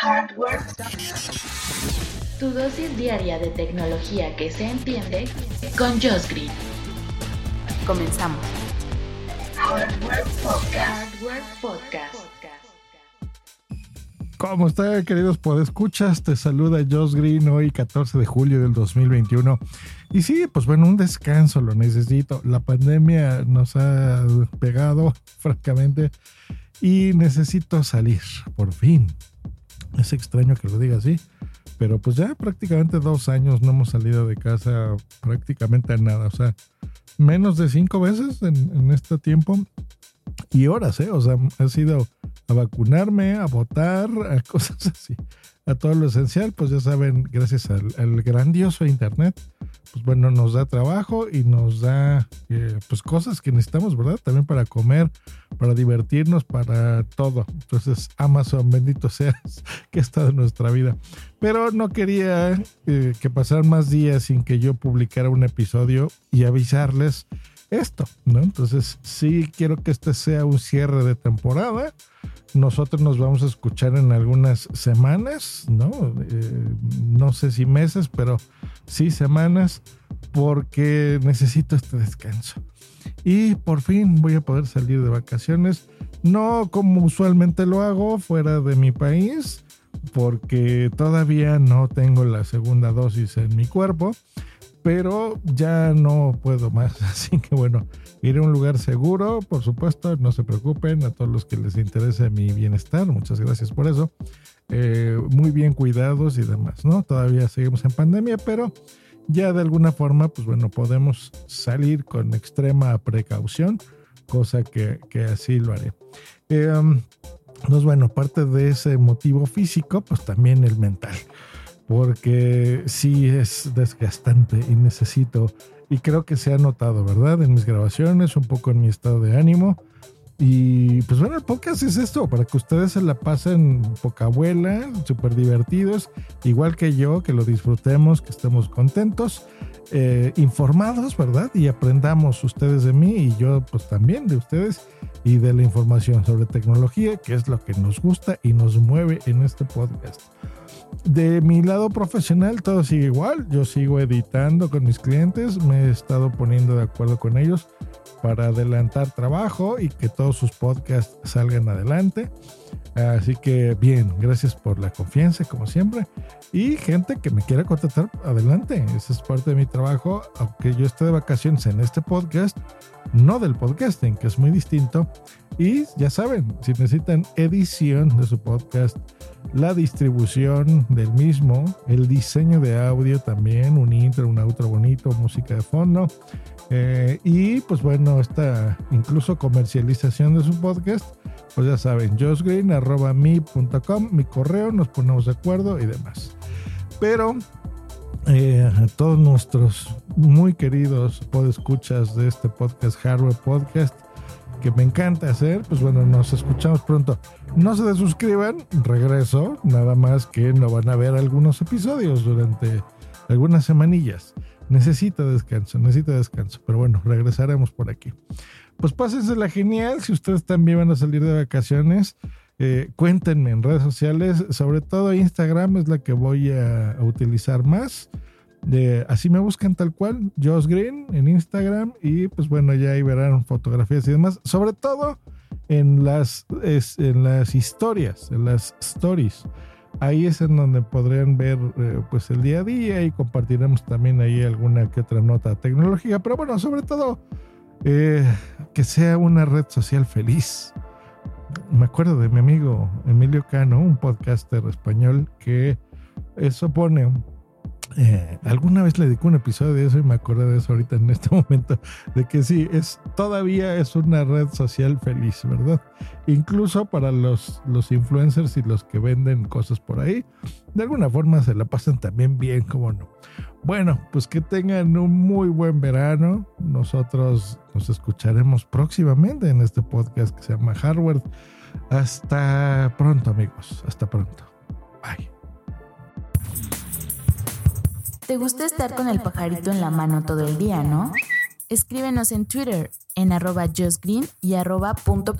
Hardware. Tu dosis diaria de tecnología que se entiende con Josh Green. Comenzamos. Hardware Podcast. Hardware Podcast. ¿Cómo está, queridos podescuchas? Te saluda Josh Green hoy, 14 de julio del 2021. Y sí, pues bueno, un descanso lo necesito. La pandemia nos ha pegado, francamente, y necesito salir, por fin. Es extraño que lo diga así, pero pues ya prácticamente dos años no hemos salido de casa prácticamente a nada. O sea, menos de cinco veces en, este tiempo y horas, ¿eh? O sea, ha sido a vacunarme, a votar, a cosas así, a todo lo esencial, pues ya saben, gracias al grandioso Internet, pues bueno, nos da trabajo y nos da eh, pues cosas que necesitamos, ¿verdad? También para comer, para divertirnos, para todo. Entonces, Amazon, bendito seas, que estado en nuestra vida. Pero no quería eh, que pasaran más días sin que yo publicara un episodio y avisarles esto, ¿no? Entonces, sí quiero que este sea un cierre de temporada. Nosotros nos vamos a escuchar en algunas semanas, ¿no? Eh, no sé si meses, pero sí semanas, porque necesito este descanso. Y por fin voy a poder salir de vacaciones, no como usualmente lo hago fuera de mi país, porque todavía no tengo la segunda dosis en mi cuerpo pero ya no puedo más. Así que bueno, iré a un lugar seguro, por supuesto, no se preocupen a todos los que les interese mi bienestar, muchas gracias por eso. Eh, muy bien cuidados y demás, ¿no? Todavía seguimos en pandemia, pero ya de alguna forma, pues bueno, podemos salir con extrema precaución, cosa que, que así lo haré. Eh, bueno, aparte de ese motivo físico, pues también el mental porque sí es desgastante y necesito, y creo que se ha notado, ¿verdad? En mis grabaciones, un poco en mi estado de ánimo. Y pues bueno, el podcast es esto, para que ustedes se la pasen poca abuela, súper divertidos, igual que yo, que lo disfrutemos, que estemos contentos, eh, informados, ¿verdad? Y aprendamos ustedes de mí y yo pues también de ustedes y de la información sobre tecnología, que es lo que nos gusta y nos mueve en este podcast. De mi lado profesional todo sigue igual, yo sigo editando con mis clientes, me he estado poniendo de acuerdo con ellos para adelantar trabajo y que todos sus podcasts salgan adelante. Así que bien, gracias por la confianza como siempre. Y gente que me quiera contratar, adelante. Esa es parte de mi trabajo, aunque yo esté de vacaciones en este podcast, no del podcasting, que es muy distinto. Y ya saben, si necesitan edición de su podcast, la distribución del mismo, el diseño de audio también, un intro, un outro bonito, música de fondo. Eh, y pues bueno, esta incluso comercialización de su podcast, pues ya saben, joshgreen.me.com, mi correo, nos ponemos de acuerdo y demás. Pero eh, a todos nuestros muy queridos podescuchas de este podcast, Hardware Podcast, que me encanta hacer, pues bueno, nos escuchamos pronto. No se desuscriban, regreso, nada más que no van a ver algunos episodios durante algunas semanillas. Necesita descanso, necesita descanso, pero bueno, regresaremos por aquí. Pues pásensela genial, si ustedes también van a salir de vacaciones, eh, cuéntenme en redes sociales, sobre todo Instagram es la que voy a utilizar más. Así me buscan tal cual, Josh Green en Instagram y pues bueno, ya ahí verán fotografías y demás, sobre todo en las, en las historias, en las stories. Ahí es en donde podrían ver eh, pues el día a día y compartiremos también ahí alguna que otra nota tecnológica, pero bueno, sobre todo eh, que sea una red social feliz. Me acuerdo de mi amigo Emilio Cano, un podcaster español que eso pone eh, alguna vez le dedico un episodio de eso y me acuerdo de eso ahorita en este momento, de que sí, es todavía es una red social feliz, ¿verdad? Incluso para los, los influencers y los que venden cosas por ahí, de alguna forma se la pasan también bien, como no. Bueno, pues que tengan un muy buen verano. Nosotros nos escucharemos próximamente en este podcast que se llama Hardware. Hasta pronto, amigos. Hasta pronto. Bye. ¿Te gusta estar con el pajarito en la mano todo el día, no? Escríbenos en Twitter en arroba justgreen y arroba punto.